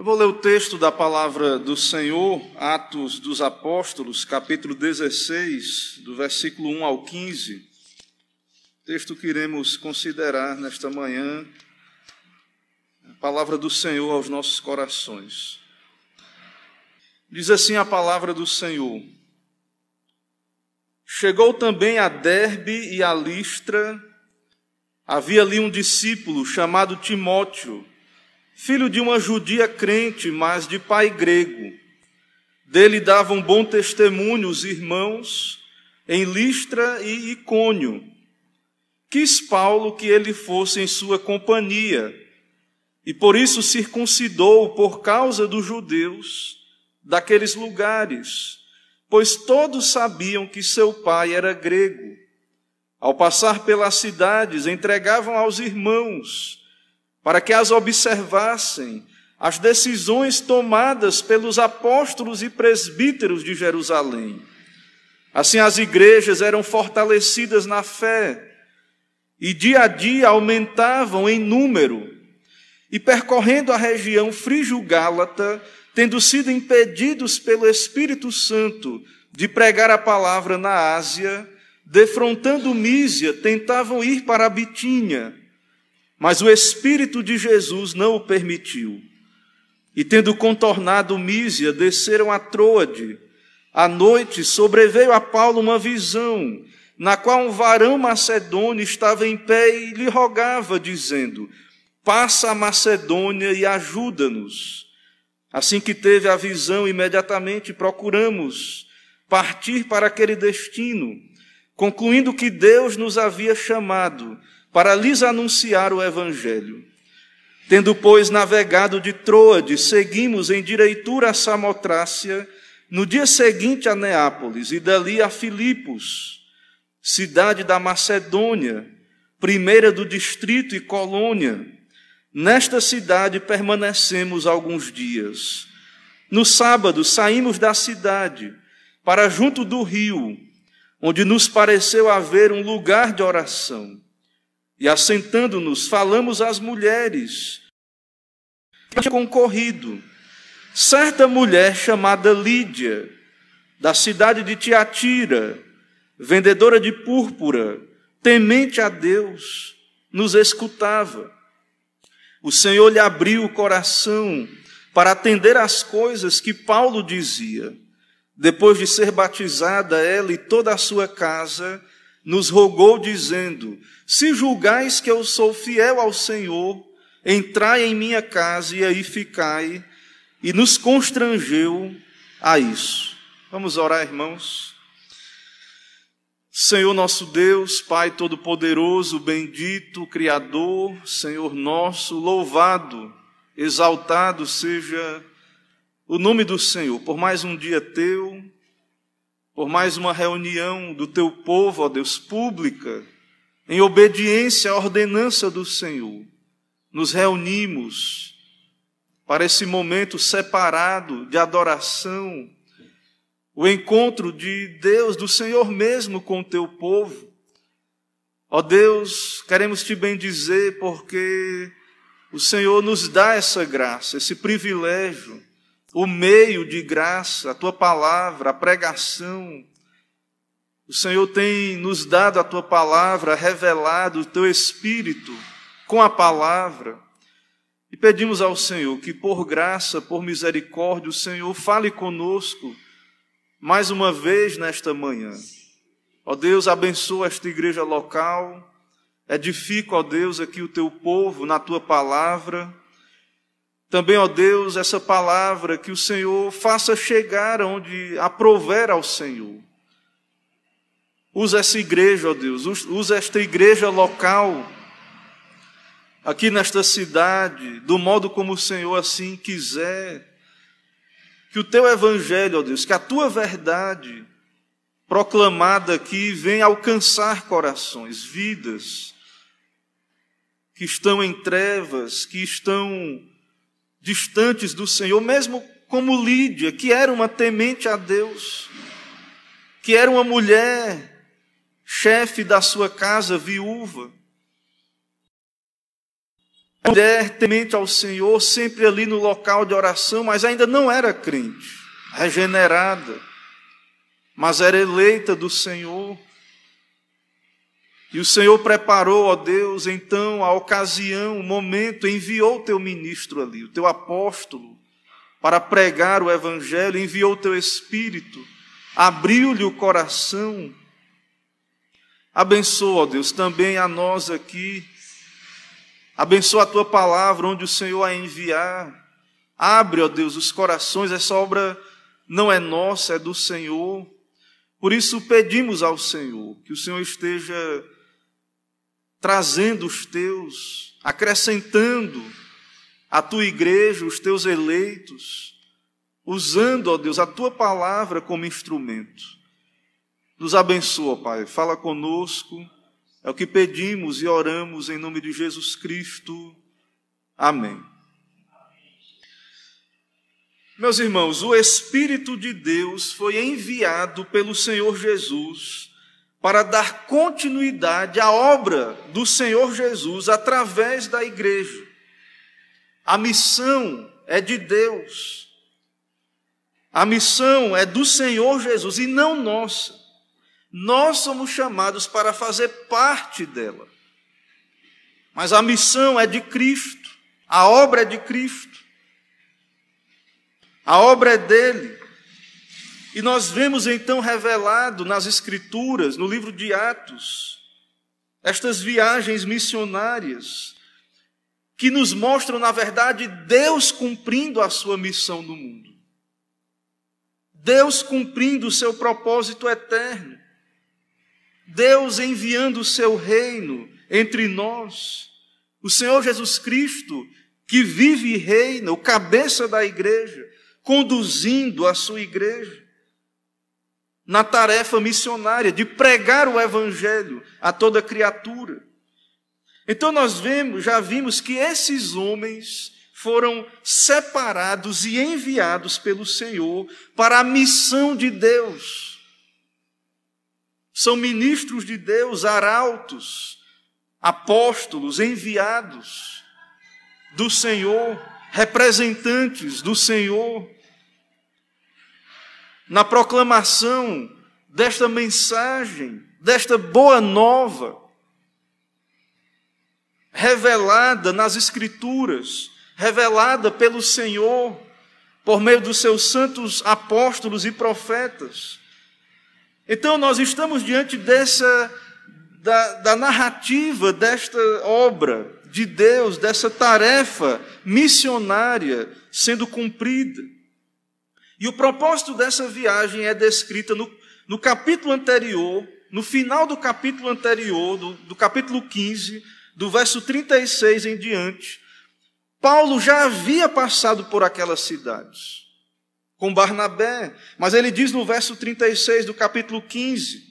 Eu vou ler o texto da palavra do Senhor, Atos dos Apóstolos, capítulo 16, do versículo 1 ao 15. Texto que iremos considerar nesta manhã, a palavra do Senhor aos nossos corações. Diz assim a palavra do Senhor: Chegou também a Derbe e a Listra, havia ali um discípulo chamado Timóteo filho de uma judia crente, mas de pai grego. Dele davam bom testemunho os irmãos em Listra e Icônio. Quis Paulo que ele fosse em sua companhia, e por isso circuncidou por causa dos judeus daqueles lugares, pois todos sabiam que seu pai era grego. Ao passar pelas cidades, entregavam aos irmãos para que as observassem as decisões tomadas pelos apóstolos e presbíteros de Jerusalém. Assim, as igrejas eram fortalecidas na fé e dia a dia aumentavam em número. E percorrendo a região frígio-gálata, tendo sido impedidos pelo Espírito Santo de pregar a palavra na Ásia, defrontando Mísia, tentavam ir para a Bitínia mas o Espírito de Jesus não o permitiu. E tendo contornado Mísia, desceram a Troade. À noite sobreveio a Paulo uma visão, na qual um varão macedônio estava em pé e lhe rogava, dizendo: Passa a Macedônia e ajuda-nos. Assim que teve a visão, imediatamente procuramos partir para aquele destino, concluindo que Deus nos havia chamado para lhes anunciar o Evangelho. Tendo, pois, navegado de Troade, seguimos em direitura a Samotrácia, no dia seguinte a Neápolis, e dali a Filipos, cidade da Macedônia, primeira do distrito e colônia. Nesta cidade permanecemos alguns dias. No sábado saímos da cidade para junto do rio, onde nos pareceu haver um lugar de oração. E assentando-nos, falamos às mulheres. Concorrido certa mulher chamada Lídia, da cidade de Tiatira, vendedora de púrpura, temente a Deus, nos escutava. O Senhor lhe abriu o coração para atender às coisas que Paulo dizia. Depois de ser batizada, ela e toda a sua casa, nos rogou, dizendo: Se julgais que eu sou fiel ao Senhor, entrai em minha casa e aí ficai, e nos constrangeu a isso. Vamos orar, irmãos. Senhor nosso Deus, Pai Todo-Poderoso, bendito, Criador, Senhor nosso, louvado, exaltado seja o nome do Senhor por mais um dia teu por mais uma reunião do teu povo, ó Deus, pública, em obediência à ordenança do Senhor. Nos reunimos para esse momento separado de adoração, o encontro de Deus, do Senhor mesmo com o teu povo. Ó Deus, queremos te bendizer porque o Senhor nos dá essa graça, esse privilégio o meio de graça, a tua palavra, a pregação. O Senhor tem nos dado a tua palavra, revelado o teu espírito com a palavra. E pedimos ao Senhor que, por graça, por misericórdia, o Senhor fale conosco mais uma vez nesta manhã. Ó Deus, abençoa esta igreja local, edifica, ó Deus, aqui o teu povo na tua palavra também, ó Deus, essa palavra que o Senhor faça chegar onde aprover ao Senhor. Usa essa igreja, ó Deus, usa esta igreja local, aqui nesta cidade, do modo como o Senhor assim quiser. Que o teu evangelho, ó Deus, que a tua verdade proclamada aqui venha alcançar corações, vidas que estão em trevas, que estão distantes do Senhor, mesmo como Lídia, que era uma temente a Deus, que era uma mulher chefe da sua casa, viúva. mulher temente ao Senhor, sempre ali no local de oração, mas ainda não era crente, regenerada, mas era eleita do Senhor. E o Senhor preparou, ó Deus, então a ocasião, o momento, enviou o teu ministro ali, o teu apóstolo, para pregar o Evangelho, enviou o teu Espírito, abriu-lhe o coração. Abençoa, ó Deus, também a nós aqui. Abençoa a tua palavra onde o Senhor a enviar. Abre, ó Deus, os corações, essa obra não é nossa, é do Senhor. Por isso pedimos ao Senhor que o Senhor esteja trazendo os teus, acrescentando a tua igreja, os teus eleitos, usando, ó Deus, a tua palavra como instrumento. Nos abençoa, Pai, fala conosco, é o que pedimos e oramos em nome de Jesus Cristo. Amém. Meus irmãos, o Espírito de Deus foi enviado pelo Senhor Jesus para dar continuidade à obra do Senhor Jesus através da igreja. A missão é de Deus. A missão é do Senhor Jesus e não nossa. Nós somos chamados para fazer parte dela. Mas a missão é de Cristo, a obra é de Cristo. A obra é dele. E nós vemos então revelado nas Escrituras, no livro de Atos, estas viagens missionárias, que nos mostram, na verdade, Deus cumprindo a sua missão no mundo. Deus cumprindo o seu propósito eterno. Deus enviando o seu reino entre nós. O Senhor Jesus Cristo, que vive e reina, o cabeça da igreja, conduzindo a sua igreja na tarefa missionária de pregar o evangelho a toda criatura. Então nós vemos, já vimos que esses homens foram separados e enviados pelo Senhor para a missão de Deus. São ministros de Deus, arautos, apóstolos enviados do Senhor, representantes do Senhor na proclamação desta mensagem, desta boa nova, revelada nas Escrituras, revelada pelo Senhor, por meio dos seus santos apóstolos e profetas. Então, nós estamos diante dessa, da, da narrativa desta obra de Deus, dessa tarefa missionária sendo cumprida. E o propósito dessa viagem é descrita no, no capítulo anterior, no final do capítulo anterior, do, do capítulo 15, do verso 36 em diante. Paulo já havia passado por aquelas cidades com Barnabé, mas ele diz no verso 36 do capítulo 15: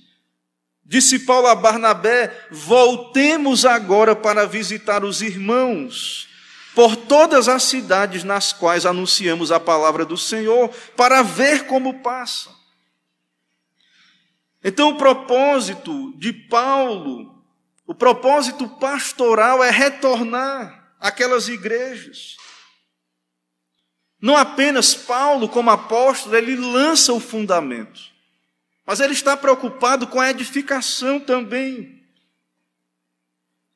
Disse Paulo a Barnabé: Voltemos agora para visitar os irmãos por todas as cidades nas quais anunciamos a palavra do Senhor, para ver como passa. Então, o propósito de Paulo, o propósito pastoral é retornar àquelas igrejas. Não apenas Paulo, como apóstolo, ele lança o fundamento, mas ele está preocupado com a edificação também.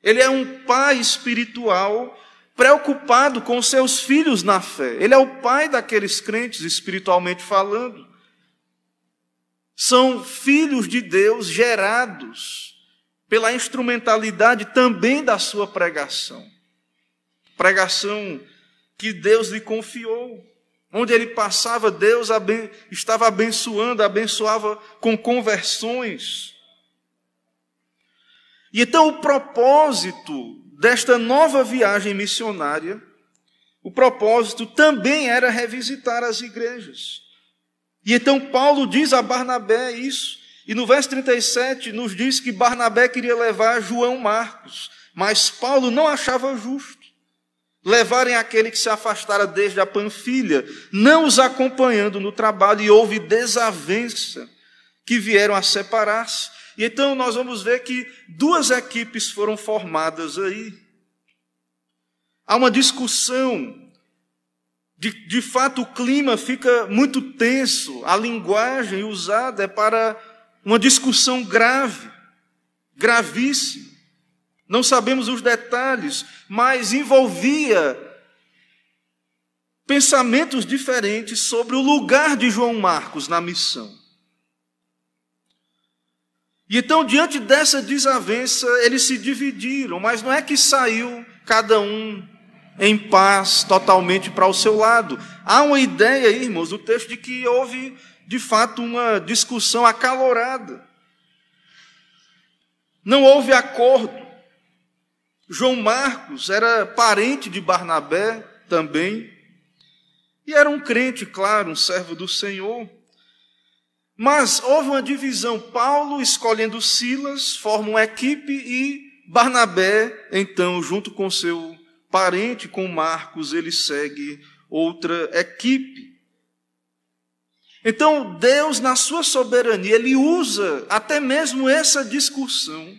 Ele é um pai espiritual preocupado com seus filhos na fé. Ele é o pai daqueles crentes, espiritualmente falando. São filhos de Deus gerados pela instrumentalidade também da sua pregação. Pregação que Deus lhe confiou. Onde ele passava, Deus estava abençoando, abençoava com conversões. E então o propósito desta nova viagem missionária, o propósito também era revisitar as igrejas. E então Paulo diz a Barnabé isso, e no verso 37 nos diz que Barnabé queria levar João Marcos, mas Paulo não achava justo levarem aquele que se afastara desde a Panfilha, não os acompanhando no trabalho, e houve desavença que vieram a separar-se. E então nós vamos ver que duas equipes foram formadas aí. há uma discussão. De, de fato, o clima fica muito tenso, a linguagem usada é para uma discussão grave, gravíssima. Não sabemos os detalhes, mas envolvia pensamentos diferentes sobre o lugar de João Marcos na missão. E então, diante dessa desavença, eles se dividiram, mas não é que saiu cada um em paz, totalmente para o seu lado. Há uma ideia, irmãos, no texto de que houve, de fato, uma discussão acalorada. Não houve acordo. João Marcos era parente de Barnabé também, e era um crente, claro, um servo do Senhor. Mas houve uma divisão. Paulo, escolhendo Silas, forma uma equipe e Barnabé, então, junto com seu parente, com Marcos, ele segue outra equipe. Então, Deus, na sua soberania, ele usa até mesmo essa discussão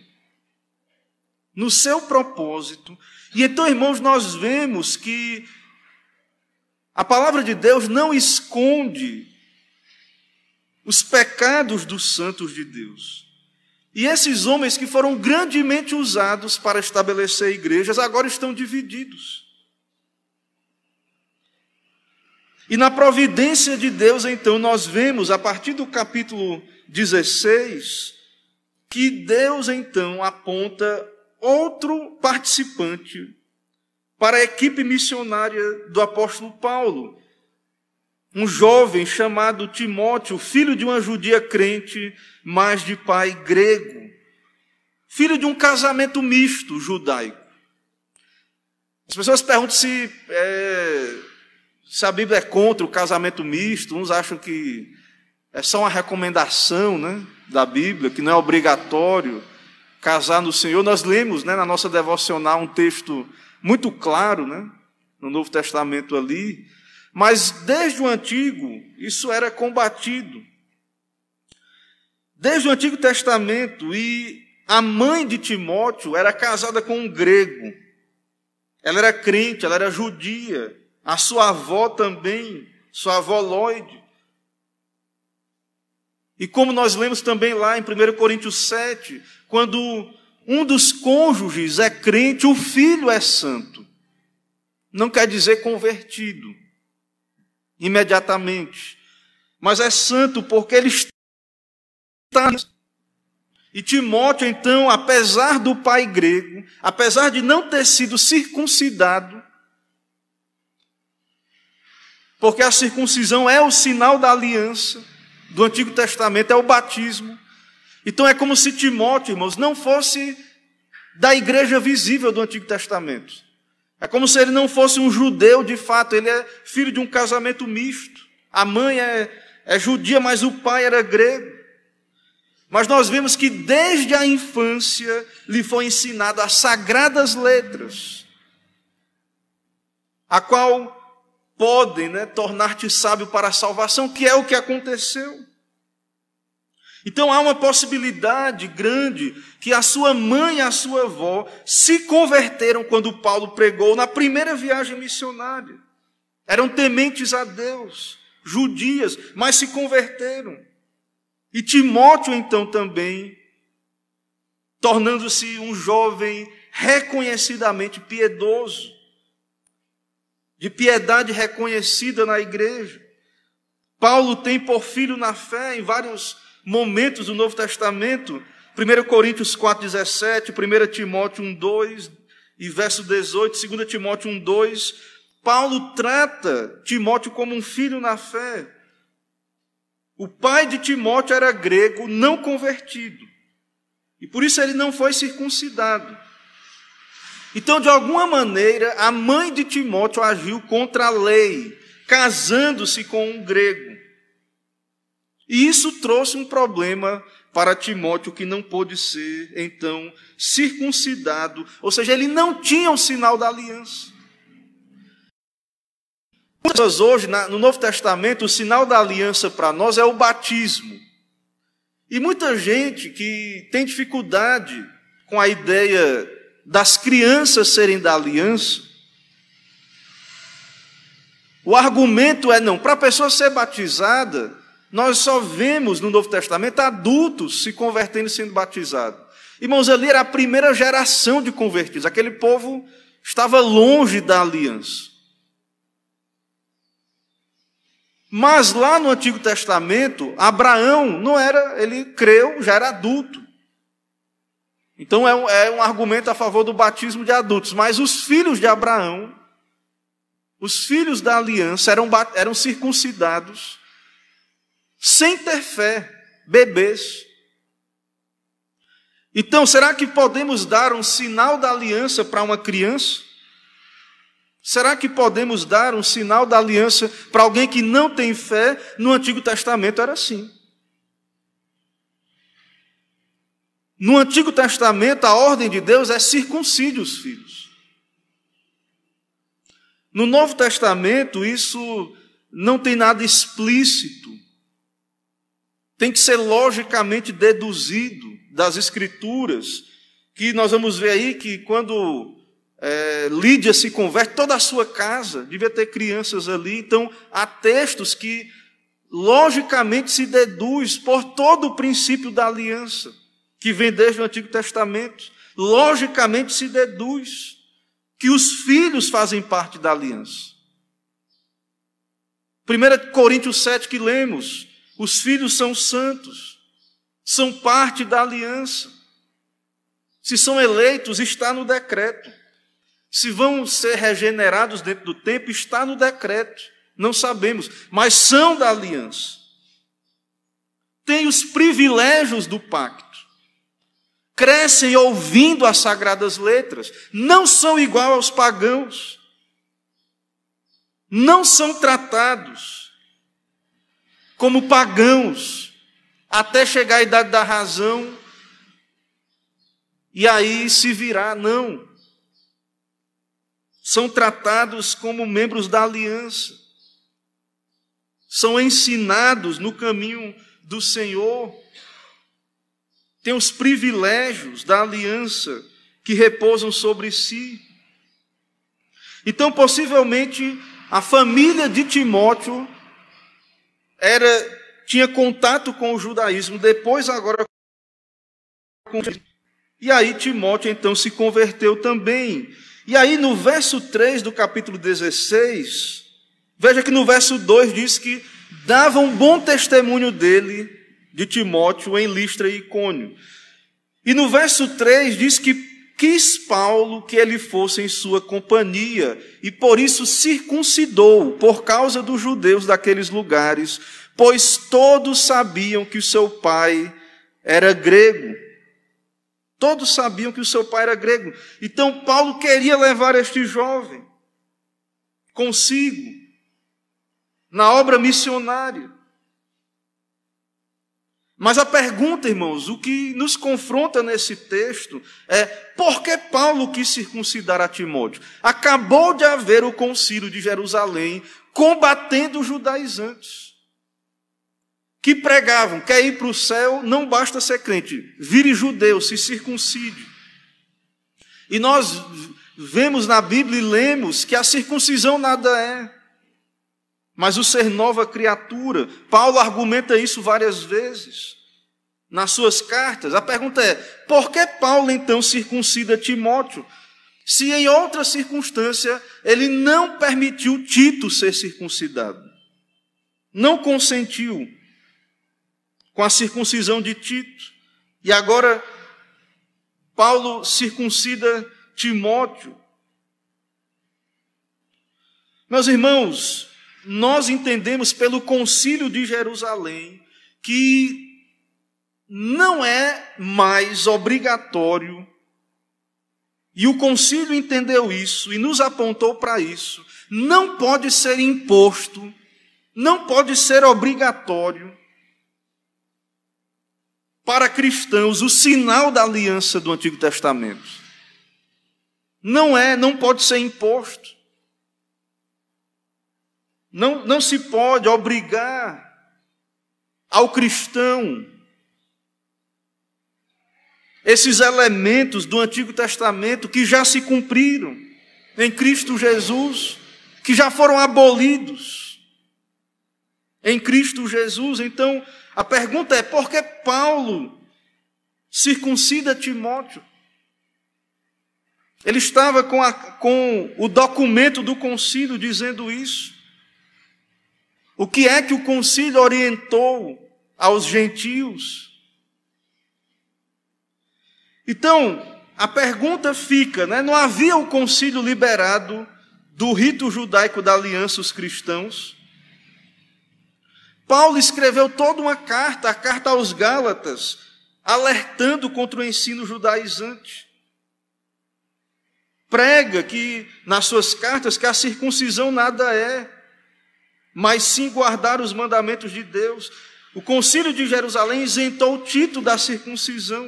no seu propósito. E então, irmãos, nós vemos que a palavra de Deus não esconde os pecados dos santos de Deus. E esses homens que foram grandemente usados para estabelecer igrejas agora estão divididos. E na providência de Deus, então, nós vemos, a partir do capítulo 16, que Deus, então, aponta outro participante para a equipe missionária do apóstolo Paulo um jovem chamado Timóteo, filho de uma judia crente, mas de pai grego, filho de um casamento misto judaico. As pessoas perguntam se, é, se a Bíblia é contra o casamento misto, uns acham que é só uma recomendação né, da Bíblia, que não é obrigatório casar no Senhor. Nós lemos né, na nossa devocional um texto muito claro, né, no Novo Testamento ali, mas desde o antigo, isso era combatido. Desde o Antigo Testamento, e a mãe de Timóteo era casada com um grego. Ela era crente, ela era judia. A sua avó também, sua avó Lloyd. E como nós lemos também lá em 1 Coríntios 7, quando um dos cônjuges é crente, o filho é santo. Não quer dizer convertido imediatamente, mas é santo porque ele está. E Timóteo, então, apesar do pai grego, apesar de não ter sido circuncidado, porque a circuncisão é o sinal da aliança do Antigo Testamento, é o batismo. Então é como se Timóteo, irmãos, não fosse da igreja visível do Antigo Testamento. É como se ele não fosse um judeu de fato, ele é filho de um casamento misto. A mãe é, é judia, mas o pai era grego. Mas nós vemos que desde a infância lhe foi ensinado as sagradas letras, a qual podem né, tornar-te sábio para a salvação, que é o que aconteceu. Então há uma possibilidade grande que a sua mãe e a sua avó se converteram quando Paulo pregou na primeira viagem missionária. Eram tementes a Deus, judias, mas se converteram. E Timóteo, então, também, tornando-se um jovem reconhecidamente piedoso, de piedade reconhecida na igreja. Paulo tem por filho na fé em vários momentos do Novo Testamento, 1 Coríntios 4,17, 1 Timóteo 1,2 e verso 18, 2 Timóteo 1,2, Paulo trata Timóteo como um filho na fé. O pai de Timóteo era grego, não convertido. E por isso ele não foi circuncidado. Então, de alguma maneira, a mãe de Timóteo agiu contra a lei, casando-se com um grego. E isso trouxe um problema para Timóteo que não pôde ser, então, circuncidado, ou seja, ele não tinha o sinal da aliança. Hoje, no Novo Testamento, o sinal da aliança para nós é o batismo. E muita gente que tem dificuldade com a ideia das crianças serem da aliança, O argumento é não, para a pessoa ser batizada, nós só vemos no Novo Testamento adultos se convertendo e sendo batizados. Irmãos, ali era a primeira geração de convertidos. Aquele povo estava longe da aliança. Mas lá no Antigo Testamento, Abraão não era, ele creu, já era adulto. Então é um, é um argumento a favor do batismo de adultos. Mas os filhos de Abraão, os filhos da aliança, eram, eram circuncidados sem ter fé, bebês. Então, será que podemos dar um sinal da aliança para uma criança? Será que podemos dar um sinal da aliança para alguém que não tem fé? No Antigo Testamento era assim. No Antigo Testamento, a ordem de Deus é circuncide os filhos. No Novo Testamento, isso não tem nada explícito. Tem que ser logicamente deduzido das Escrituras, que nós vamos ver aí que quando é, Lídia se converte, toda a sua casa devia ter crianças ali. Então, há textos que logicamente se deduz por todo o princípio da aliança que vem desde o Antigo Testamento, logicamente se deduz que os filhos fazem parte da aliança. 1 Coríntios 7 que lemos, os filhos são santos, são parte da aliança. Se são eleitos, está no decreto. Se vão ser regenerados dentro do tempo, está no decreto. Não sabemos, mas são da aliança. Têm os privilégios do pacto crescem ouvindo as sagradas letras, não são igual aos pagãos, não são tratados como pagãos até chegar à idade da razão e aí se virar, não. São tratados como membros da aliança, são ensinados no caminho do Senhor tem os privilégios da aliança que repousam sobre si. Então, possivelmente, a família de Timóteo era tinha contato com o judaísmo, depois agora com e aí Timóteo então se converteu também. E aí no verso 3 do capítulo 16, veja que no verso 2 diz que davam um bom testemunho dele de Timóteo em Listra e Icônio. E no verso 3 diz que quis Paulo que ele fosse em sua companhia e por isso circuncidou por causa dos judeus daqueles lugares, pois todos sabiam que o seu pai era grego. Todos sabiam que o seu pai era grego. Então Paulo queria levar este jovem consigo na obra missionária. Mas a pergunta, irmãos, o que nos confronta nesse texto é por que Paulo quis circuncidar a Timóteo? Acabou de haver o concílio de Jerusalém combatendo os judaizantes, que pregavam: quer ir para o céu, não basta ser crente, vire judeu, se circuncide. E nós vemos na Bíblia e lemos que a circuncisão nada é, mas o ser nova criatura. Paulo argumenta isso várias vezes nas suas cartas. A pergunta é: por que Paulo então circuncida Timóteo? Se em outra circunstância ele não permitiu Tito ser circuncidado, não consentiu com a circuncisão de Tito, e agora Paulo circuncida Timóteo. Meus irmãos, nós entendemos pelo concílio de Jerusalém que não é mais obrigatório, e o concílio entendeu isso e nos apontou para isso, não pode ser imposto, não pode ser obrigatório para cristãos o sinal da aliança do Antigo Testamento. Não é, não pode ser imposto. Não, não se pode obrigar ao cristão esses elementos do Antigo Testamento que já se cumpriram em Cristo Jesus, que já foram abolidos. em Cristo Jesus. Então, a pergunta é: por que Paulo circuncida Timóteo? Ele estava com, a, com o documento do concílio dizendo isso. O que é que o concílio orientou aos gentios? Então, a pergunta fica, né? não havia o concílio liberado do rito judaico da aliança os cristãos? Paulo escreveu toda uma carta, a carta aos Gálatas, alertando contra o ensino judaizante. Prega que nas suas cartas que a circuncisão nada é, mas sim guardar os mandamentos de Deus. O concílio de Jerusalém isentou o título da circuncisão.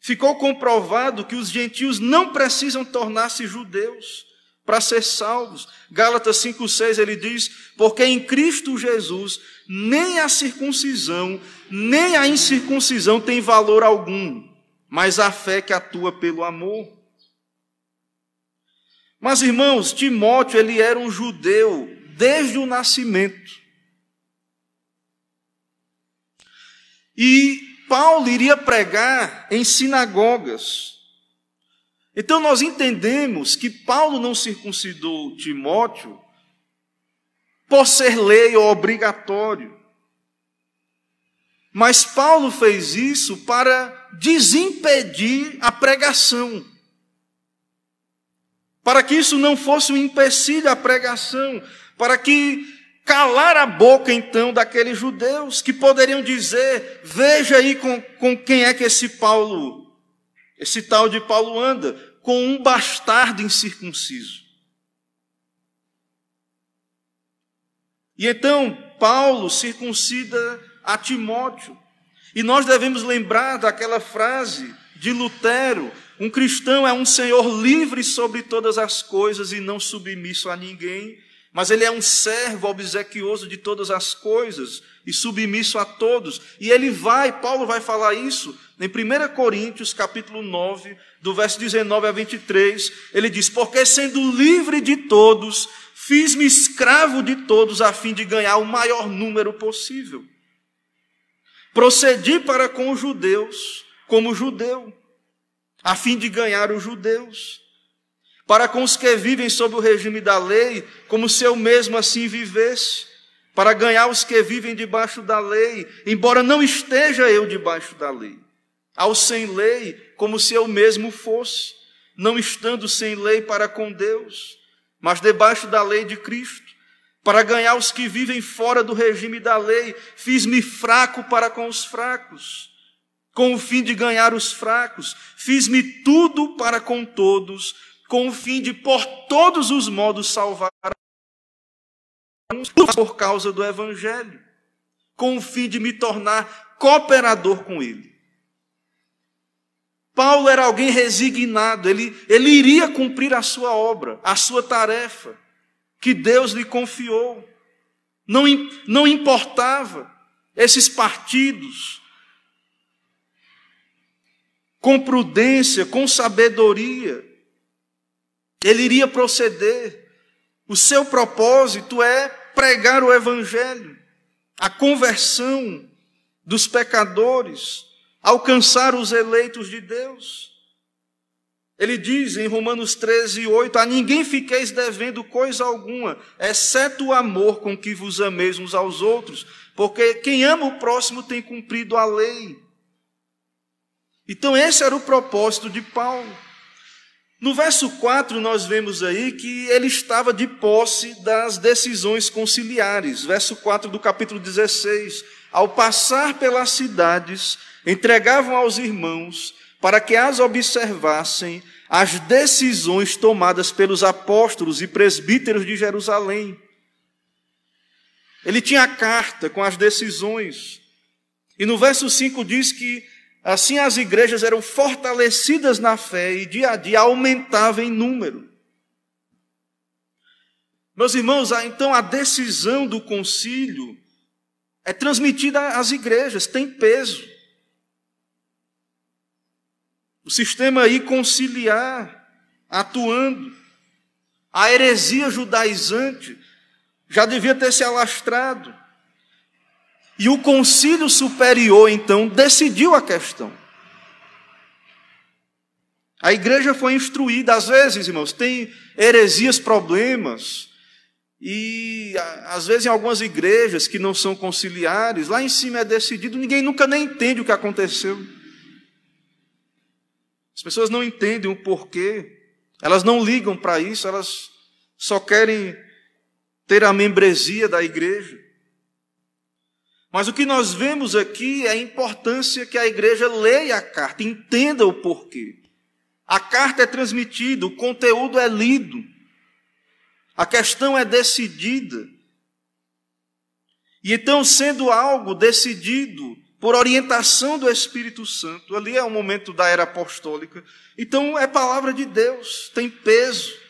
Ficou comprovado que os gentios não precisam tornar-se judeus para ser salvos. Gálatas 5,6 ele diz: Porque em Cristo Jesus nem a circuncisão, nem a incircuncisão tem valor algum, mas a fé que atua pelo amor. Mas irmãos, Timóteo ele era um judeu desde o nascimento. E Paulo iria pregar em sinagogas. Então nós entendemos que Paulo não circuncidou Timóteo por ser lei ou obrigatório. Mas Paulo fez isso para desimpedir a pregação. Para que isso não fosse um empecilho à pregação, para que calar a boca então daqueles judeus que poderiam dizer: veja aí com, com quem é que esse Paulo esse tal de Paulo anda com um bastardo incircunciso. E então Paulo circuncida a Timóteo. E nós devemos lembrar daquela frase de Lutero: um cristão é um senhor livre sobre todas as coisas e não submisso a ninguém, mas ele é um servo obsequioso de todas as coisas e submisso a todos. E ele vai, Paulo vai falar isso em 1 Coríntios, capítulo 9, do verso 19 a 23, ele diz: Porque sendo livre de todos, fiz-me escravo de todos a fim de ganhar o maior número possível. Procedi para com os judeus como judeu, a fim de ganhar os judeus. Para com os que vivem sob o regime da lei, como se eu mesmo assim vivesse para ganhar os que vivem debaixo da lei, embora não esteja eu debaixo da lei. Ao sem lei, como se eu mesmo fosse, não estando sem lei para com Deus, mas debaixo da lei de Cristo, para ganhar os que vivem fora do regime da lei, fiz-me fraco para com os fracos, com o fim de ganhar os fracos, fiz-me tudo para com todos, com o fim de por todos os modos salvar por causa do Evangelho, com o fim de me tornar cooperador com ele. Paulo era alguém resignado, ele, ele iria cumprir a sua obra, a sua tarefa, que Deus lhe confiou. Não, não importava esses partidos, com prudência, com sabedoria, ele iria proceder. O seu propósito é pregar o Evangelho, a conversão dos pecadores, alcançar os eleitos de Deus. Ele diz em Romanos 13, 8: A ninguém fiqueis devendo coisa alguma, exceto o amor com que vos ameis uns aos outros, porque quem ama o próximo tem cumprido a lei. Então, esse era o propósito de Paulo. No verso 4, nós vemos aí que ele estava de posse das decisões conciliares. Verso 4 do capítulo 16. Ao passar pelas cidades, entregavam aos irmãos para que as observassem as decisões tomadas pelos apóstolos e presbíteros de Jerusalém. Ele tinha a carta com as decisões. E no verso 5 diz que Assim as igrejas eram fortalecidas na fé e dia a dia aumentavam em número. Meus irmãos, então a decisão do concílio é transmitida às igrejas, tem peso. O sistema aí conciliar, atuando. A heresia judaizante já devia ter se alastrado. E o concílio superior, então, decidiu a questão. A igreja foi instruída, às vezes, irmãos, tem heresias, problemas, e às vezes em algumas igrejas que não são conciliares, lá em cima é decidido, ninguém nunca nem entende o que aconteceu. As pessoas não entendem o porquê, elas não ligam para isso, elas só querem ter a membresia da igreja. Mas o que nós vemos aqui é a importância que a igreja leia a carta, entenda o porquê. A carta é transmitida, o conteúdo é lido, a questão é decidida. E então, sendo algo decidido por orientação do Espírito Santo, ali é o momento da era apostólica, então é palavra de Deus, tem peso.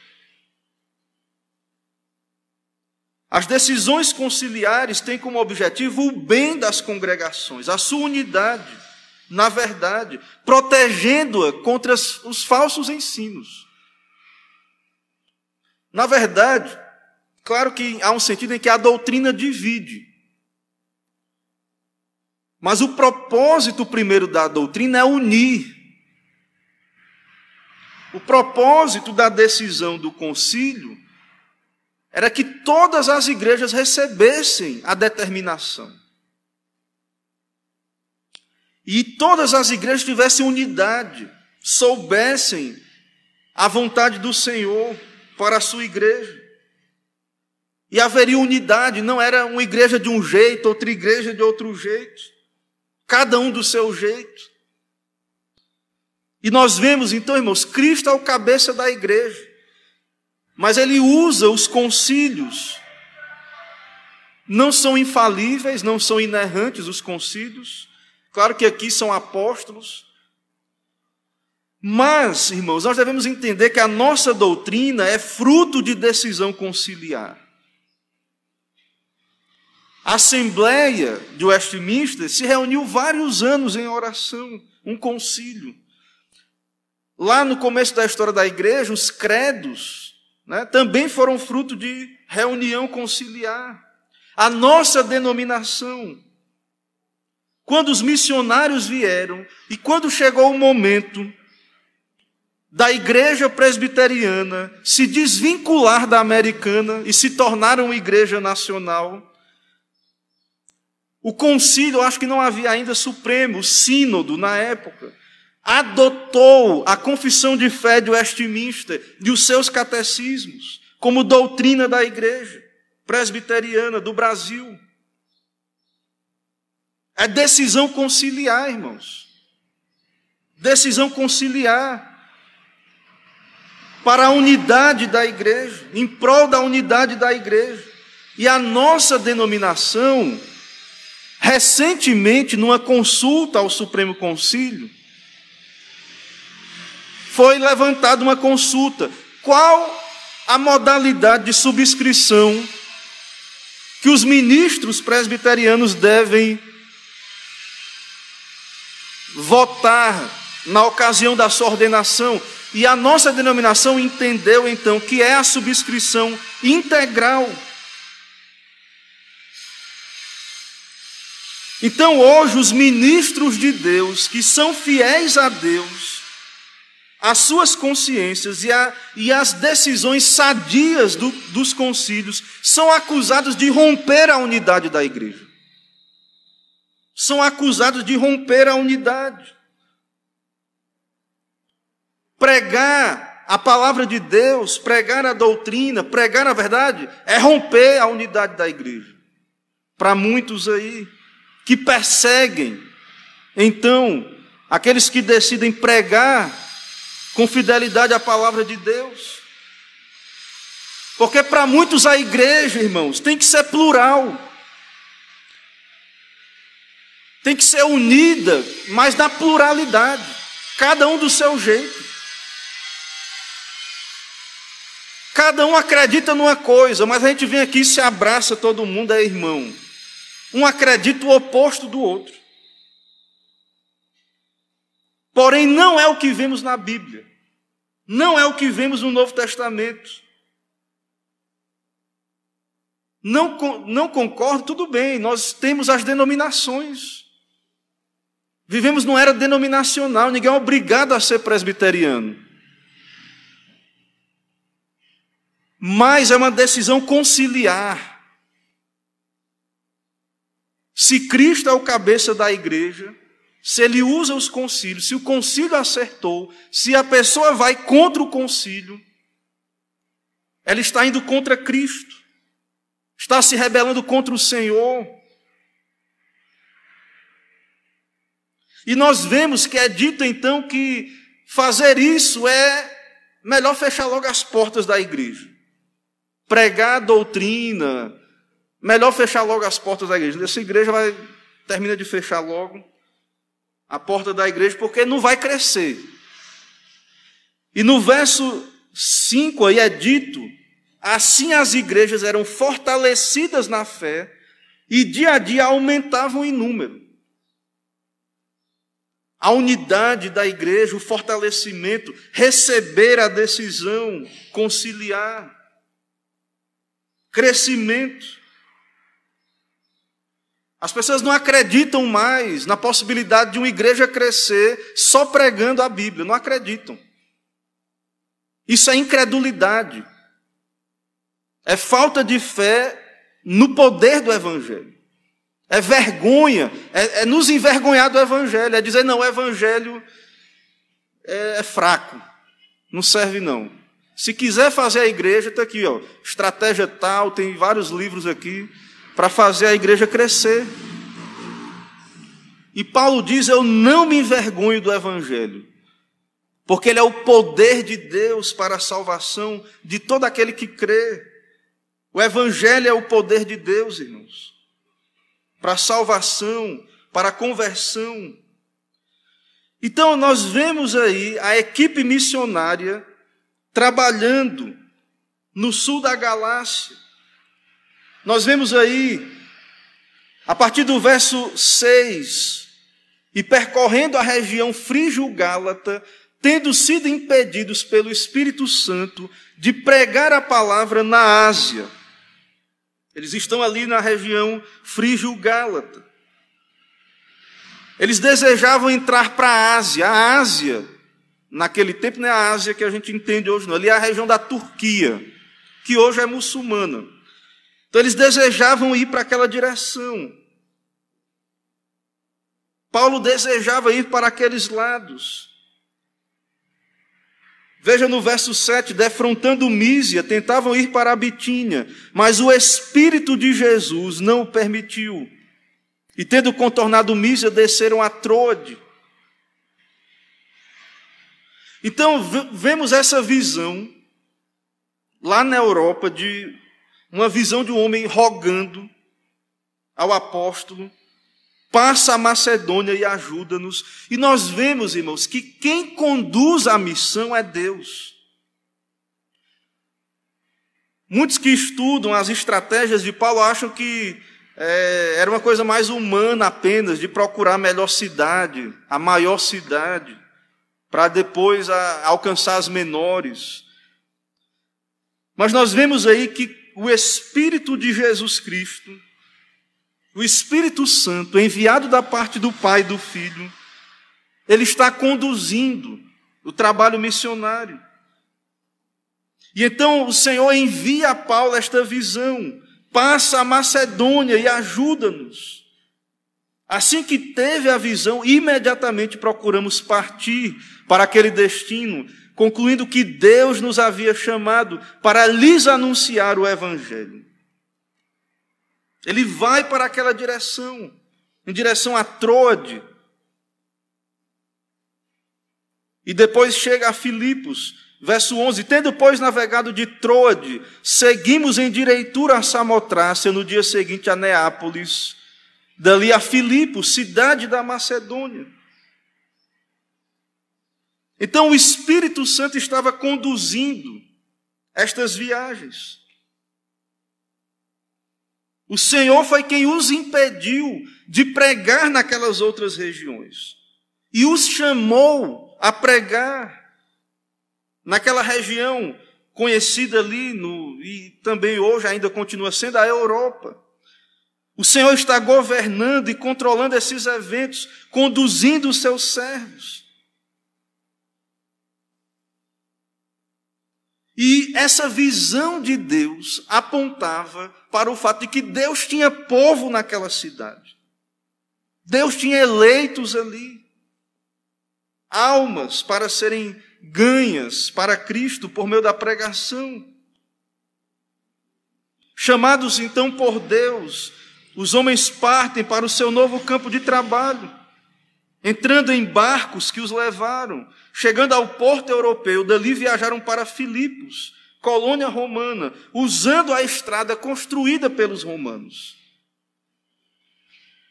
As decisões conciliares têm como objetivo o bem das congregações, a sua unidade, na verdade, protegendo-a contra os falsos ensinos. Na verdade, claro que há um sentido em que a doutrina divide. Mas o propósito primeiro da doutrina é unir. O propósito da decisão do concílio era que todas as igrejas recebessem a determinação. E todas as igrejas tivessem unidade, soubessem a vontade do Senhor para a sua igreja. E haveria unidade, não era uma igreja de um jeito, outra igreja de outro jeito, cada um do seu jeito. E nós vemos então, irmãos, Cristo é o cabeça da igreja. Mas ele usa os concílios. Não são infalíveis, não são inerrantes os concílios. Claro que aqui são apóstolos. Mas, irmãos, nós devemos entender que a nossa doutrina é fruto de decisão conciliar. A Assembleia de Westminster se reuniu vários anos em oração, um concílio. Lá no começo da história da igreja, os credos né, também foram fruto de reunião conciliar. A nossa denominação, quando os missionários vieram e quando chegou o momento da igreja presbiteriana se desvincular da americana e se tornar uma igreja nacional, o concílio, acho que não havia ainda supremo, sínodo na época, adotou a confissão de fé de Westminster e os seus catecismos como doutrina da igreja presbiteriana do Brasil. É decisão conciliar, irmãos. Decisão conciliar para a unidade da igreja, em prol da unidade da igreja. E a nossa denominação, recentemente, numa consulta ao Supremo Concílio, foi levantada uma consulta. Qual a modalidade de subscrição que os ministros presbiterianos devem votar na ocasião da sua ordenação? E a nossa denominação entendeu então que é a subscrição integral. Então, hoje, os ministros de Deus, que são fiéis a Deus, as suas consciências e, a, e as decisões sadias do, dos concílios são acusados de romper a unidade da igreja. São acusados de romper a unidade. Pregar a palavra de Deus, pregar a doutrina, pregar a verdade, é romper a unidade da igreja. Para muitos aí que perseguem, então, aqueles que decidem pregar com fidelidade à palavra de Deus. Porque para muitos a igreja, irmãos, tem que ser plural. Tem que ser unida, mas na pluralidade, cada um do seu jeito. Cada um acredita numa coisa, mas a gente vem aqui e se abraça, todo mundo é irmão. Um acredita o oposto do outro. Porém, não é o que vemos na Bíblia. Não é o que vemos no Novo Testamento. Não, não concordo, tudo bem, nós temos as denominações. Vivemos numa era denominacional, ninguém é obrigado a ser presbiteriano. Mas é uma decisão conciliar. Se Cristo é o cabeça da igreja, se ele usa os concílios, se o concílio acertou, se a pessoa vai contra o concílio, ela está indo contra Cristo, está se rebelando contra o Senhor. E nós vemos que é dito então que fazer isso é melhor fechar logo as portas da igreja. Pregar doutrina, melhor fechar logo as portas da igreja. Essa igreja vai termina de fechar logo a porta da igreja porque não vai crescer. E no verso 5 aí é dito: assim as igrejas eram fortalecidas na fé e dia a dia aumentavam em número. A unidade da igreja, o fortalecimento, receber a decisão, conciliar, crescimento. As pessoas não acreditam mais na possibilidade de uma igreja crescer só pregando a Bíblia, não acreditam. Isso é incredulidade. É falta de fé no poder do Evangelho. É vergonha, é, é nos envergonhar do Evangelho, é dizer, não, o Evangelho é, é fraco, não serve não. Se quiser fazer a igreja, está aqui, ó, estratégia tal, tem vários livros aqui, para fazer a igreja crescer. E Paulo diz: Eu não me envergonho do Evangelho, porque ele é o poder de Deus para a salvação de todo aquele que crê. O Evangelho é o poder de Deus, irmãos, para a salvação, para a conversão. Então, nós vemos aí a equipe missionária trabalhando no sul da Galácia. Nós vemos aí, a partir do verso 6, e percorrendo a região frígio-gálata, tendo sido impedidos pelo Espírito Santo de pregar a palavra na Ásia. Eles estão ali na região frígio-gálata. Eles desejavam entrar para a Ásia. A Ásia, naquele tempo, não é a Ásia que a gente entende hoje, não. Ali é a região da Turquia, que hoje é muçulmana. Então eles desejavam ir para aquela direção. Paulo desejava ir para aqueles lados. Veja no verso 7, defrontando Mísia, tentavam ir para a Bitínia, mas o Espírito de Jesus não o permitiu. E tendo contornado Mísia, desceram a Trode. Então, vemos essa visão lá na Europa de uma visão de um homem rogando ao apóstolo passa a Macedônia e ajuda-nos. E nós vemos, irmãos, que quem conduz a missão é Deus. Muitos que estudam as estratégias de Paulo acham que é, era uma coisa mais humana apenas, de procurar a melhor cidade, a maior cidade, para depois a, alcançar as menores. Mas nós vemos aí que o Espírito de Jesus Cristo o Espírito Santo, enviado da parte do Pai e do Filho, ele está conduzindo o trabalho missionário. E então o Senhor envia a Paulo esta visão, passa a Macedônia e ajuda-nos. Assim que teve a visão, imediatamente procuramos partir para aquele destino, concluindo que Deus nos havia chamado para lhes anunciar o Evangelho. Ele vai para aquela direção, em direção a Troade. E depois chega a Filipos, verso 11: Tendo, pois, navegado de Troade, seguimos em direitura a Samotrácia, no dia seguinte a Neápolis, dali a Filipos, cidade da Macedônia. Então o Espírito Santo estava conduzindo estas viagens. O Senhor foi quem os impediu de pregar naquelas outras regiões e os chamou a pregar naquela região conhecida ali no, e também hoje ainda continua sendo a Europa. O Senhor está governando e controlando esses eventos, conduzindo os seus servos. E essa visão de Deus apontava para o fato de que Deus tinha povo naquela cidade. Deus tinha eleitos ali, almas para serem ganhas para Cristo por meio da pregação. Chamados então por Deus, os homens partem para o seu novo campo de trabalho, entrando em barcos que os levaram, chegando ao porto europeu, dali viajaram para Filipos, colônia romana, usando a estrada construída pelos romanos.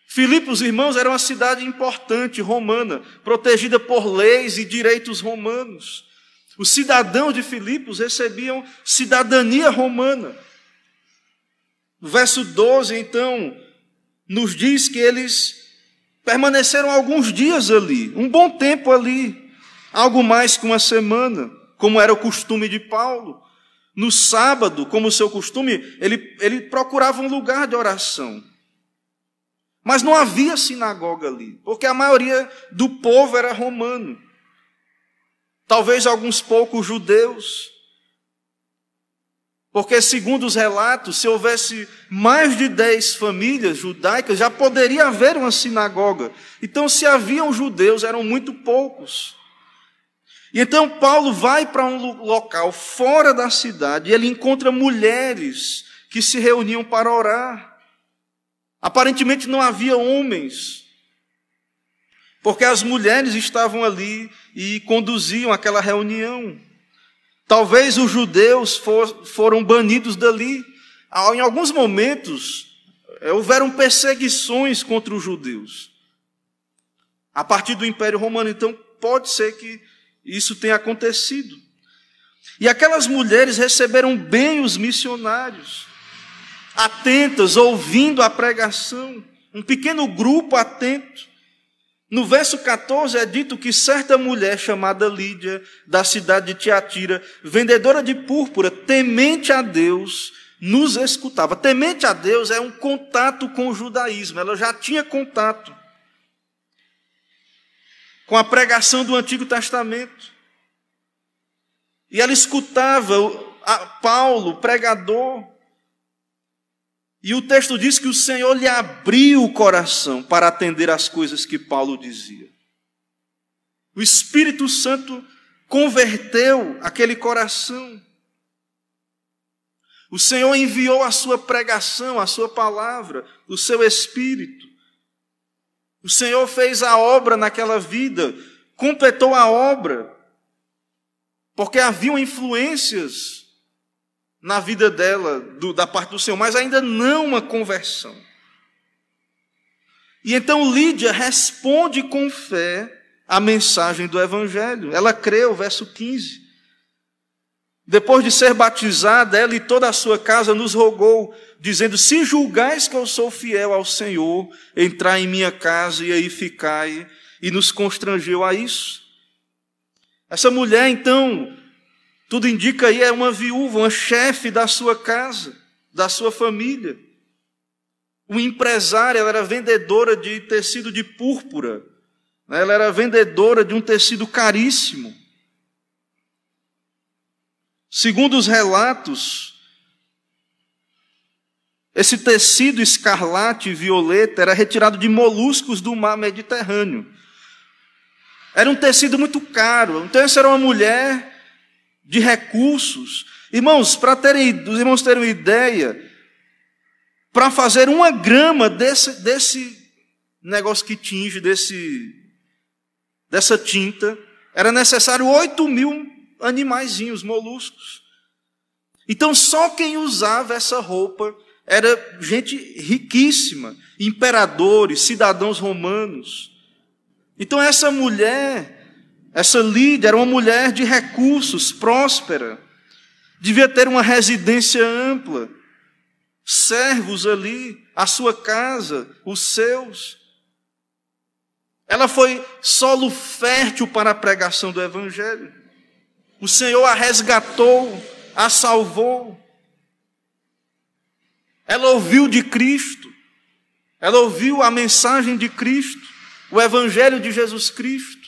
Filipos, irmãos, era uma cidade importante romana, protegida por leis e direitos romanos. Os cidadãos de Filipos recebiam cidadania romana. No verso 12, então, nos diz que eles permaneceram alguns dias ali, um bom tempo ali, algo mais que uma semana, como era o costume de Paulo. No sábado, como seu costume, ele, ele procurava um lugar de oração. Mas não havia sinagoga ali, porque a maioria do povo era romano. Talvez alguns poucos judeus. Porque, segundo os relatos, se houvesse mais de dez famílias judaicas, já poderia haver uma sinagoga. Então, se haviam judeus, eram muito poucos. E então, Paulo vai para um local fora da cidade e ele encontra mulheres que se reuniam para orar. Aparentemente não havia homens, porque as mulheres estavam ali e conduziam aquela reunião. Talvez os judeus for, foram banidos dali. Em alguns momentos, eh, houveram perseguições contra os judeus. A partir do Império Romano, então, pode ser que isso tenha acontecido. E aquelas mulheres receberam bem os missionários atentas, ouvindo a pregação, um pequeno grupo atento. No verso 14 é dito que certa mulher chamada Lídia, da cidade de Tiatira, vendedora de púrpura, temente a Deus, nos escutava. Temente a Deus é um contato com o judaísmo, ela já tinha contato com a pregação do Antigo Testamento. E ela escutava Paulo, pregador, e o texto diz que o Senhor lhe abriu o coração para atender às coisas que Paulo dizia. O Espírito Santo converteu aquele coração. O Senhor enviou a sua pregação, a sua palavra, o seu Espírito. O Senhor fez a obra naquela vida, completou a obra, porque haviam influências na vida dela, do, da parte do Senhor, mas ainda não uma conversão. E então Lídia responde com fé a mensagem do Evangelho. Ela creu, verso 15. Depois de ser batizada, ela e toda a sua casa nos rogou, dizendo: Se julgais que eu sou fiel ao Senhor, entrai em minha casa e aí ficai. E nos constrangeu a isso. Essa mulher, então, tudo indica aí é uma viúva, uma chefe da sua casa, da sua família. Uma empresária, ela era vendedora de tecido de púrpura. Né? Ela era vendedora de um tecido caríssimo. Segundo os relatos, esse tecido escarlate e violeta era retirado de moluscos do mar Mediterrâneo. Era um tecido muito caro. Então, essa era uma mulher de recursos. Irmãos, para terem, os irmãos terem uma ideia, para fazer uma grama desse, desse negócio que tinge, desse, dessa tinta, era necessário 8 mil animaizinhos, moluscos. Então, só quem usava essa roupa era gente riquíssima, imperadores, cidadãos romanos. Então, essa mulher, essa Lídia era uma mulher de recursos, próspera, devia ter uma residência ampla, servos ali, a sua casa, os seus. Ela foi solo fértil para a pregação do Evangelho. O Senhor a resgatou a salvou. Ela ouviu de Cristo, ela ouviu a mensagem de Cristo, o Evangelho de Jesus Cristo.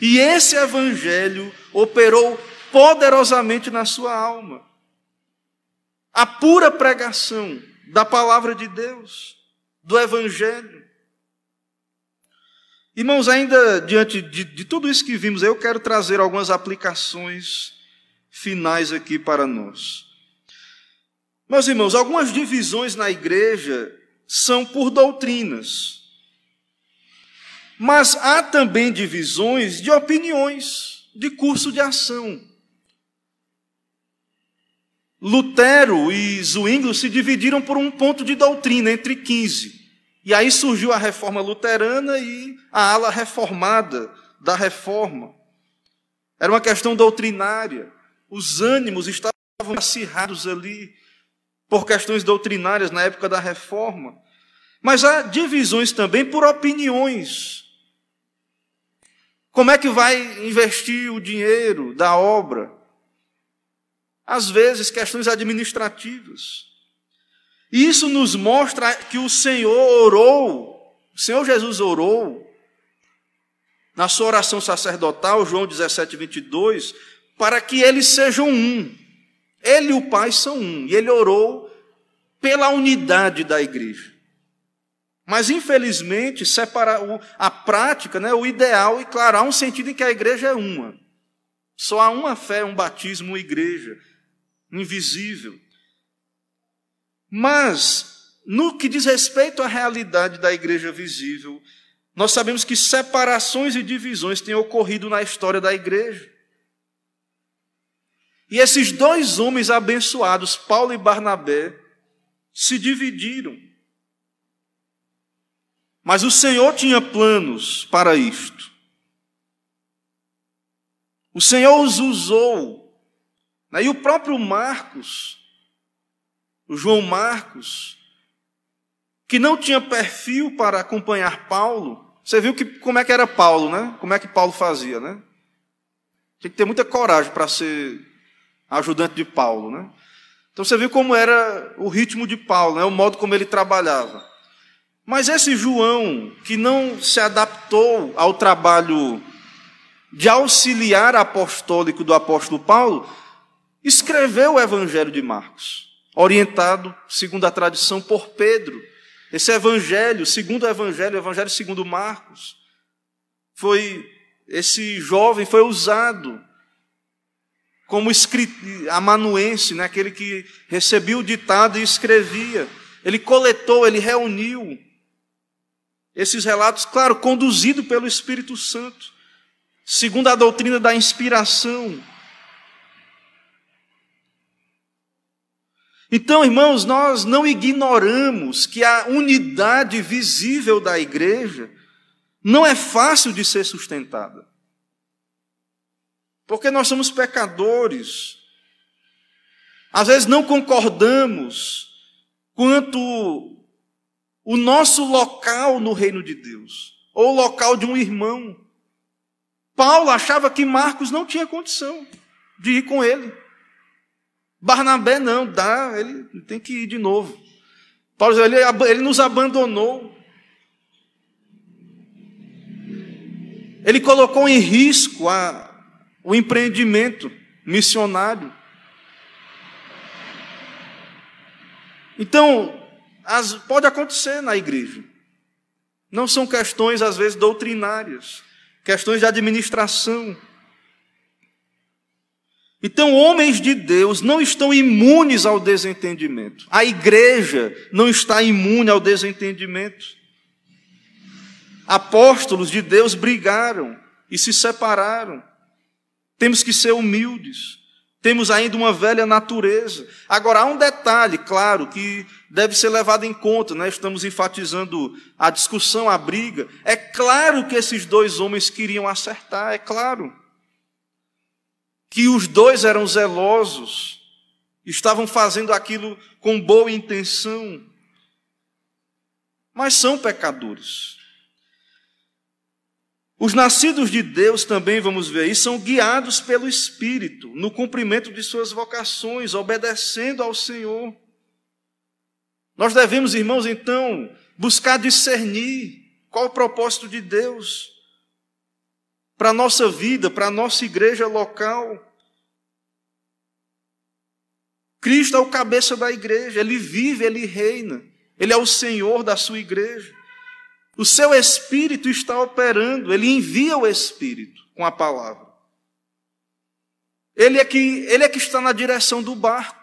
E esse Evangelho operou poderosamente na sua alma. A pura pregação da palavra de Deus, do Evangelho. Irmãos, ainda diante de, de tudo isso que vimos, eu quero trazer algumas aplicações finais aqui para nós. Meus irmãos, algumas divisões na igreja são por doutrinas. Mas há também divisões de opiniões, de curso de ação. Lutero e Zwinglio se dividiram por um ponto de doutrina entre 15. E aí surgiu a reforma luterana e a ala reformada da reforma. Era uma questão doutrinária. Os ânimos estavam acirrados ali por questões doutrinárias na época da reforma. Mas há divisões também por opiniões. Como é que vai investir o dinheiro da obra? Às vezes, questões administrativas. E isso nos mostra que o Senhor orou, o Senhor Jesus orou, na sua oração sacerdotal, João 17, 22, para que eles sejam um. Ele e o Pai são um. E ele orou pela unidade da igreja. Mas, infelizmente, separar a prática, né, o ideal, e claro, há um sentido em que a igreja é uma. Só há uma fé, um batismo, uma igreja, invisível. Mas, no que diz respeito à realidade da igreja visível, nós sabemos que separações e divisões têm ocorrido na história da igreja. E esses dois homens abençoados, Paulo e Barnabé, se dividiram. Mas o Senhor tinha planos para isto. O Senhor os usou. Né? E o próprio Marcos, o João Marcos, que não tinha perfil para acompanhar Paulo, você viu que, como é que era Paulo, né? Como é que Paulo fazia, né? Tinha que ter muita coragem para ser ajudante de Paulo, né? Então você viu como era o ritmo de Paulo, né? o modo como ele trabalhava. Mas esse João, que não se adaptou ao trabalho de auxiliar apostólico do apóstolo Paulo, escreveu o Evangelho de Marcos, orientado, segundo a tradição, por Pedro. Esse Evangelho, segundo o Evangelho, o Evangelho segundo Marcos, foi esse jovem foi usado como amanuense, né, aquele que recebia o ditado e escrevia. Ele coletou, ele reuniu esses relatos, claro, conduzido pelo Espírito Santo, segundo a doutrina da inspiração. Então, irmãos, nós não ignoramos que a unidade visível da igreja não é fácil de ser sustentada. Porque nós somos pecadores. Às vezes não concordamos quanto o nosso local no reino de Deus, ou o local de um irmão. Paulo achava que Marcos não tinha condição de ir com ele. Barnabé não, dá, ele tem que ir de novo. Paulo ele, ele nos abandonou. Ele colocou em risco a, o empreendimento missionário. Então, as, pode acontecer na igreja. Não são questões, às vezes, doutrinárias, questões de administração. Então, homens de Deus não estão imunes ao desentendimento. A igreja não está imune ao desentendimento. Apóstolos de Deus brigaram e se separaram. Temos que ser humildes. Temos ainda uma velha natureza. Agora, há um detalhe, claro, que deve ser levado em conta, né? estamos enfatizando a discussão, a briga. É claro que esses dois homens queriam acertar, é claro. Que os dois eram zelosos, estavam fazendo aquilo com boa intenção, mas são pecadores. Os nascidos de Deus também, vamos ver aí, são guiados pelo Espírito, no cumprimento de suas vocações, obedecendo ao Senhor. Nós devemos, irmãos, então, buscar discernir qual o propósito de Deus para a nossa vida, para a nossa igreja local. Cristo é o cabeça da igreja, ele vive, ele reina, ele é o Senhor da sua igreja. O seu Espírito está operando, ele envia o Espírito com a palavra. Ele é que, ele é que está na direção do barco.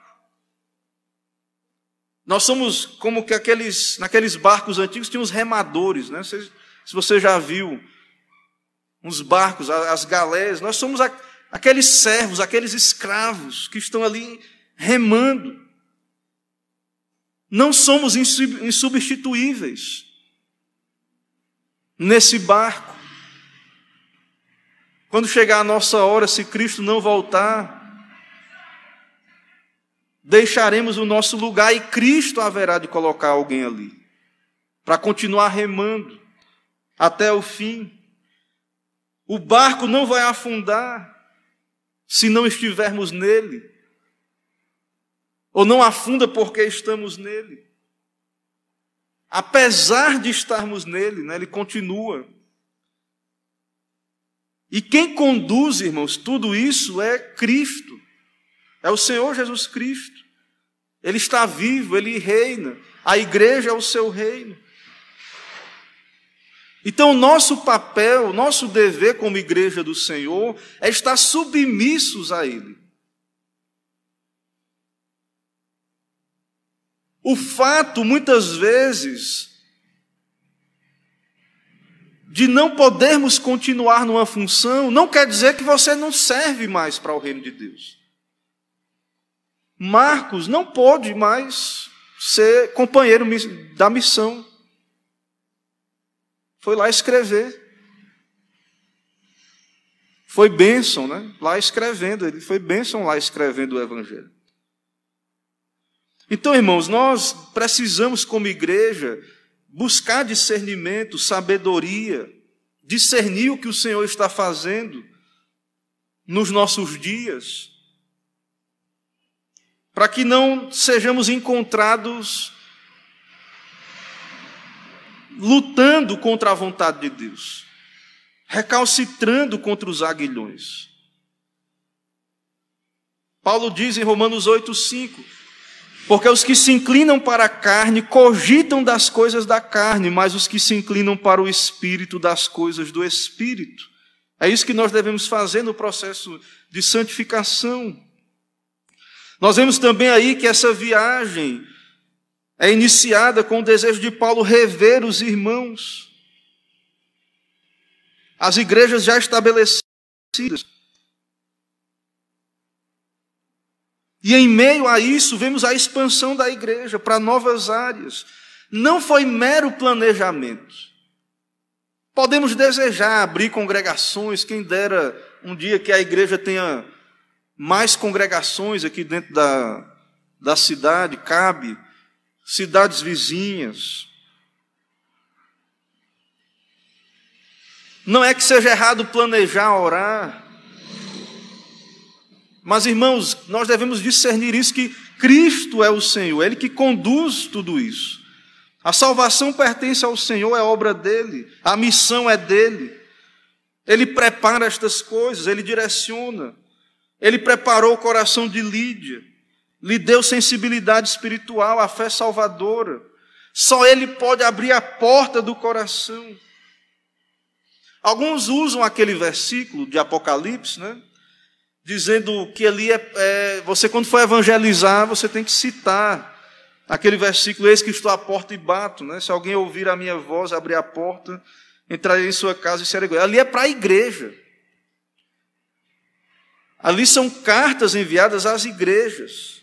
Nós somos como que aqueles, naqueles barcos antigos tinham os remadores, né? Se, se você já viu uns barcos, as galés, nós somos aqueles servos, aqueles escravos que estão ali remando. Não somos insubstituíveis nesse barco. Quando chegar a nossa hora, se Cristo não voltar, deixaremos o nosso lugar e Cristo haverá de colocar alguém ali para continuar remando até o fim. O barco não vai afundar se não estivermos nele. Ou não afunda porque estamos nele. Apesar de estarmos nele, né, ele continua. E quem conduz, irmãos, tudo isso é Cristo. É o Senhor Jesus Cristo. Ele está vivo, ele reina. A igreja é o seu reino. Então, nosso papel, nosso dever como igreja do Senhor é estar submissos a Ele. O fato, muitas vezes, de não podermos continuar numa função, não quer dizer que você não serve mais para o reino de Deus. Marcos não pode mais ser companheiro da missão. Foi lá escrever. Foi bênção, né? Lá escrevendo, ele foi bênção lá escrevendo o Evangelho. Então, irmãos, nós precisamos, como igreja, buscar discernimento, sabedoria, discernir o que o Senhor está fazendo nos nossos dias, para que não sejamos encontrados lutando contra a vontade de Deus, recalcitrando contra os aguilhões. Paulo diz em Romanos 8,5: porque os que se inclinam para a carne cogitam das coisas da carne, mas os que se inclinam para o espírito, das coisas do espírito. É isso que nós devemos fazer no processo de santificação. Nós vemos também aí que essa viagem é iniciada com o desejo de Paulo rever os irmãos. As igrejas já estabelecidas E em meio a isso, vemos a expansão da igreja para novas áreas. Não foi mero planejamento. Podemos desejar abrir congregações, quem dera um dia que a igreja tenha mais congregações aqui dentro da, da cidade, cabe, cidades vizinhas. Não é que seja errado planejar orar, mas, irmãos, nós devemos discernir isso que Cristo é o Senhor, Ele que conduz tudo isso. A salvação pertence ao Senhor, é obra dele, a missão é dele. Ele prepara estas coisas, ele direciona. Ele preparou o coração de Lídia, lhe deu sensibilidade espiritual, a fé salvadora. Só ele pode abrir a porta do coração. Alguns usam aquele versículo de Apocalipse, né? Dizendo que ali é, é, você quando for evangelizar, você tem que citar aquele versículo, eis que estou à porta e bato, né? Se alguém ouvir a minha voz, abrir a porta, entrarei em sua casa e serei Ali é para a igreja. Ali são cartas enviadas às igrejas.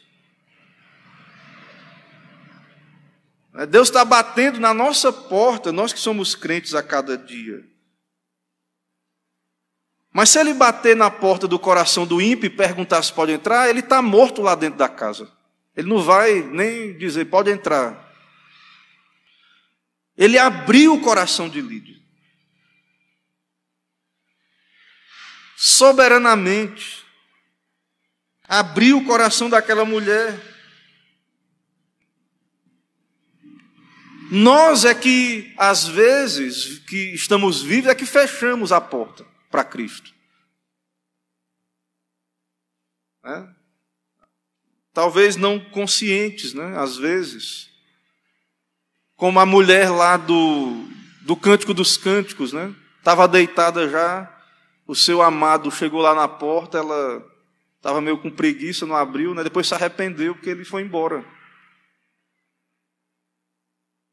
Deus está batendo na nossa porta, nós que somos crentes a cada dia. Mas se ele bater na porta do coração do ímpio e perguntar se pode entrar, ele está morto lá dentro da casa. Ele não vai nem dizer, pode entrar. Ele abriu o coração de Lídia. soberanamente, abriu o coração daquela mulher. Nós é que, às vezes, que estamos vivos, é que fechamos a porta para Cristo. É? Talvez não conscientes, né? às vezes. Como a mulher lá do, do Cântico dos Cânticos, né? Estava deitada já, o seu amado chegou lá na porta, ela estava meio com preguiça, não abriu, né? depois se arrependeu porque ele foi embora.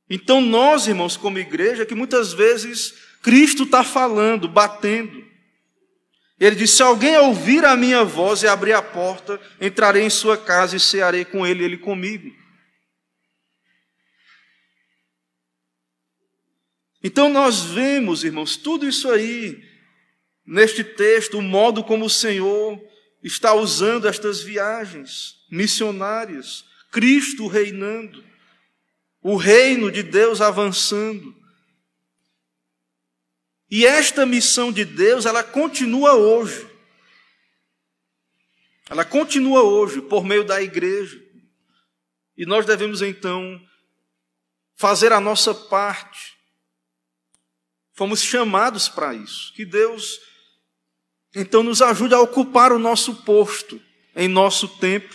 Então, nós, irmãos, como igreja, que muitas vezes Cristo está falando, batendo. Ele disse: Se alguém ouvir a minha voz e abrir a porta, entrarei em sua casa e cearei com ele, ele comigo. Então nós vemos, irmãos, tudo isso aí neste texto, o modo como o Senhor está usando estas viagens missionárias, Cristo reinando, o reino de Deus avançando. E esta missão de Deus, ela continua hoje. Ela continua hoje por meio da igreja. E nós devemos então fazer a nossa parte. Fomos chamados para isso. Que Deus então nos ajude a ocupar o nosso posto em nosso tempo.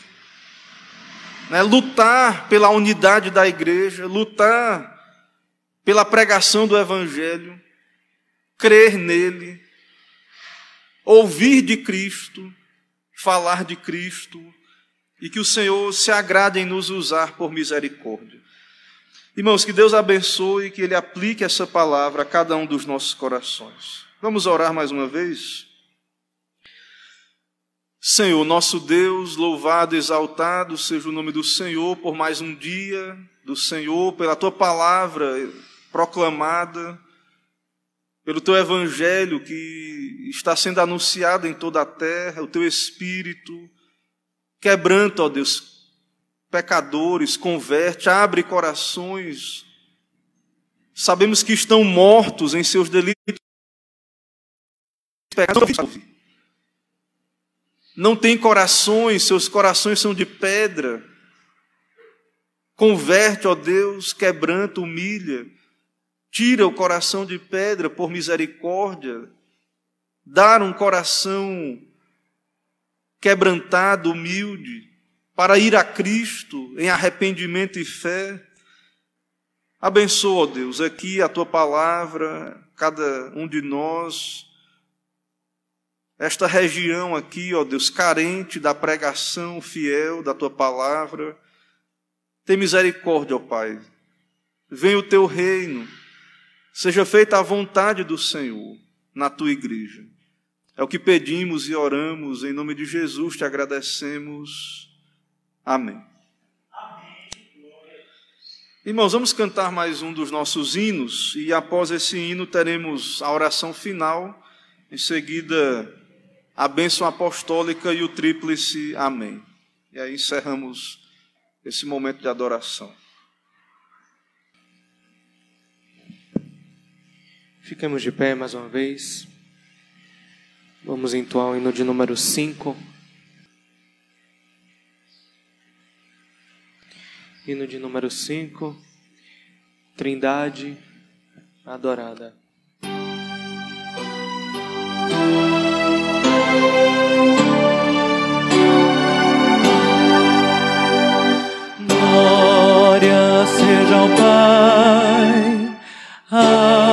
Né? Lutar pela unidade da igreja, lutar pela pregação do Evangelho crer nele, ouvir de Cristo, falar de Cristo, e que o Senhor se agrade em nos usar por misericórdia. Irmãos, que Deus abençoe e que Ele aplique essa palavra a cada um dos nossos corações. Vamos orar mais uma vez? Senhor, nosso Deus, louvado, exaltado seja o nome do Senhor por mais um dia, do Senhor, pela tua palavra proclamada pelo teu evangelho que está sendo anunciado em toda a terra, o teu espírito, quebranta, ó Deus, pecadores, converte, abre corações. Sabemos que estão mortos em seus delitos. Não têm corações, seus corações são de pedra. Converte, ó Deus, quebranta, humilha Tira o coração de pedra por misericórdia, dar um coração quebrantado, humilde, para ir a Cristo em arrependimento e fé. Abençoa, Deus, aqui a tua palavra, cada um de nós, esta região aqui, ó Deus, carente da pregação fiel da tua palavra. Tem misericórdia, ó Pai. Venha o teu reino Seja feita a vontade do Senhor na tua igreja. É o que pedimos e oramos, em nome de Jesus te agradecemos. Amém. Irmãos, vamos cantar mais um dos nossos hinos e após esse hino teremos a oração final, em seguida a bênção apostólica e o tríplice Amém. E aí encerramos esse momento de adoração. Fiquemos de pé mais uma vez. Vamos entoar o hino de número 5. Hino de número 5. Trindade adorada. Glória seja ao Pai.